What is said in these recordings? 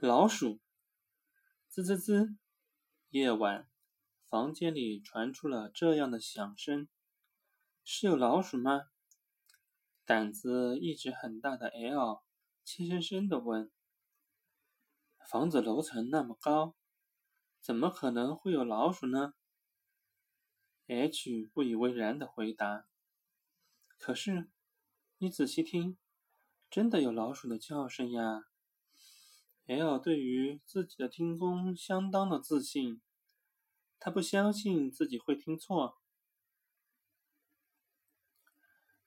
老鼠，吱吱吱！夜晚，房间里传出了这样的响声。是有老鼠吗？胆子一直很大的 L 怯生生的问。房子楼层那么高，怎么可能会有老鼠呢？H 不以为然的回答。可是，你仔细听，真的有老鼠的叫声呀！L 对于自己的听功相当的自信，他不相信自己会听错。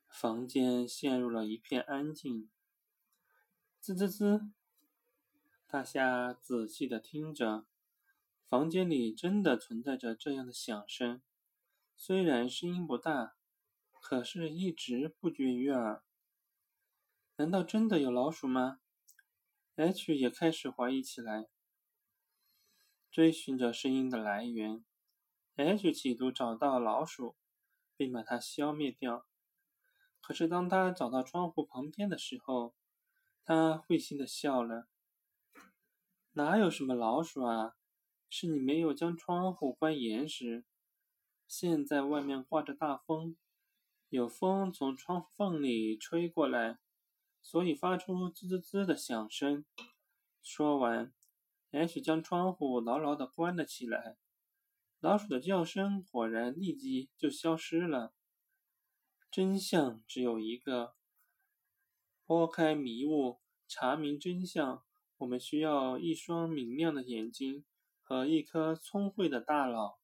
房间陷入了一片安静。吱吱吱！大虾仔细的听着，房间里真的存在着这样的响声，虽然声音不大，可是一直不绝于耳。难道真的有老鼠吗？H 也开始怀疑起来，追寻着声音的来源。H 企图找到老鼠，并把它消灭掉。可是当他找到窗户旁边的时候，他会心的笑了：“哪有什么老鼠啊？是你没有将窗户关严实。现在外面刮着大风，有风从窗缝里吹过来。”所以发出滋滋滋的响声。说完，H 将窗户牢牢地关了起来。老鼠的叫声果然立即就消失了。真相只有一个：拨开迷雾，查明真相，我们需要一双明亮的眼睛和一颗聪慧的大脑。